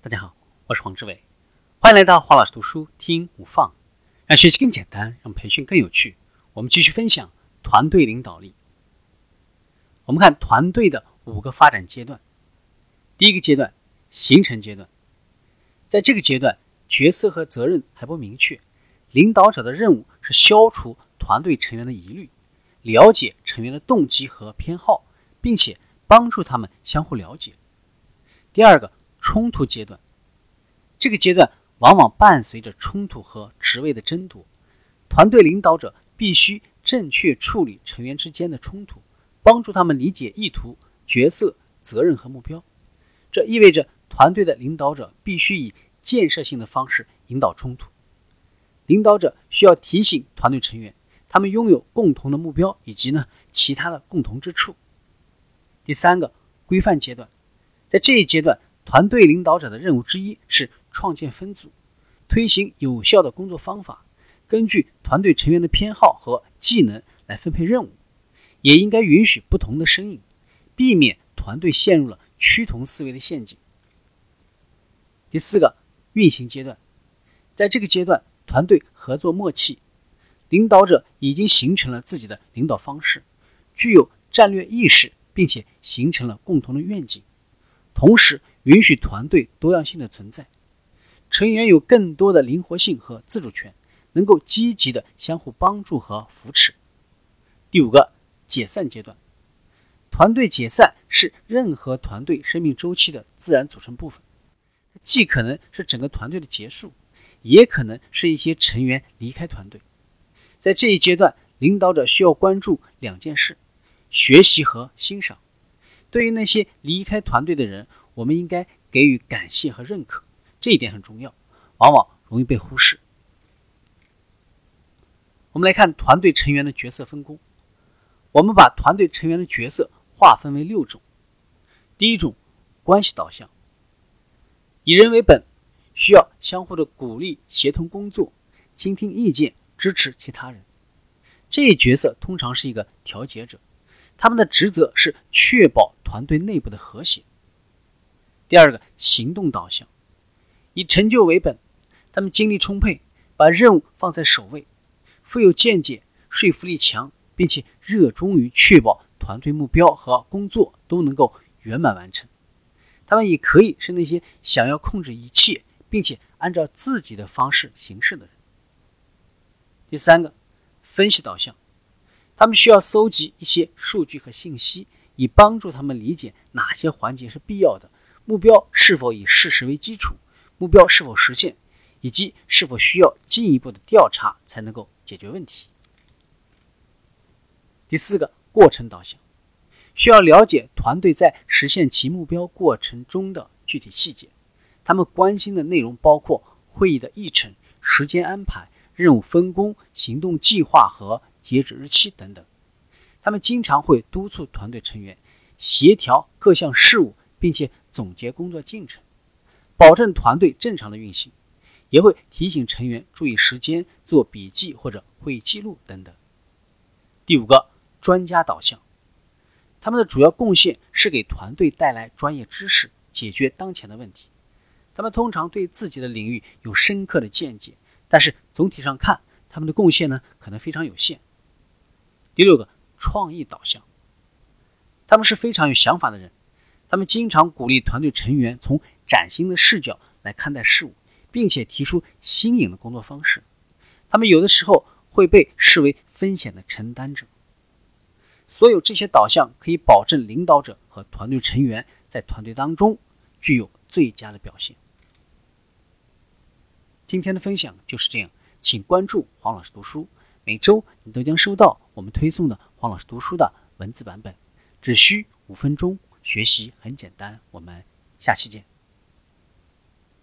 大家好，我是黄志伟，欢迎来到黄老师读书听无放，让学习更简单，让培训更有趣。我们继续分享团队领导力。我们看团队的五个发展阶段。第一个阶段，形成阶段，在这个阶段，角色和责任还不明确，领导者的任务是消除团队成员的疑虑，了解成员的动机和偏好，并且帮助他们相互了解。第二个。冲突阶段，这个阶段往往伴随着冲突和职位的争夺，团队领导者必须正确处理成员之间的冲突，帮助他们理解意图、角色、责任和目标。这意味着团队的领导者必须以建设性的方式引导冲突。领导者需要提醒团队成员，他们拥有共同的目标以及呢其他的共同之处。第三个规范阶段，在这一阶段。团队领导者的任务之一是创建分组，推行有效的工作方法，根据团队成员的偏好和技能来分配任务，也应该允许不同的声音，避免团队陷入了趋同思维的陷阱。第四个运行阶段，在这个阶段，团队合作默契，领导者已经形成了自己的领导方式，具有战略意识，并且形成了共同的愿景，同时。允许团队多样性的存在，成员有更多的灵活性和自主权，能够积极的相互帮助和扶持。第五个解散阶段，团队解散是任何团队生命周期的自然组成部分，既可能是整个团队的结束，也可能是一些成员离开团队。在这一阶段，领导者需要关注两件事：学习和欣赏。对于那些离开团队的人，我们应该给予感谢和认可，这一点很重要，往往容易被忽视。我们来看团队成员的角色分工。我们把团队成员的角色划分为六种。第一种，关系导向，以人为本，需要相互的鼓励、协同工作、倾听意见、支持其他人。这一角色通常是一个调节者，他们的职责是确保团队内部的和谐。第二个行动导向，以成就为本，他们精力充沛，把任务放在首位，富有见解，说服力强，并且热衷于确保团队目标和工作都能够圆满完成。他们也可以是那些想要控制一切，并且按照自己的方式行事的人。第三个分析导向，他们需要搜集一些数据和信息，以帮助他们理解哪些环节是必要的。目标是否以事实为基础？目标是否实现？以及是否需要进一步的调查才能够解决问题？第四个过程导向，需要了解团队在实现其目标过程中的具体细节。他们关心的内容包括会议的议程、时间安排、任务分工、行动计划和截止日期等等。他们经常会督促团队成员协调各项事务。并且总结工作进程，保证团队正常的运行，也会提醒成员注意时间、做笔记或者会议记录等等。第五个，专家导向，他们的主要贡献是给团队带来专业知识，解决当前的问题。他们通常对自己的领域有深刻的见解，但是总体上看，他们的贡献呢可能非常有限。第六个，创意导向，他们是非常有想法的人。他们经常鼓励团队成员从崭新的视角来看待事物，并且提出新颖的工作方式。他们有的时候会被视为风险的承担者。所有这些导向可以保证领导者和团队成员在团队当中具有最佳的表现。今天的分享就是这样，请关注黄老师读书，每周你都将收到我们推送的黄老师读书的文字版本，只需五分钟。学习很简单，我们下期见。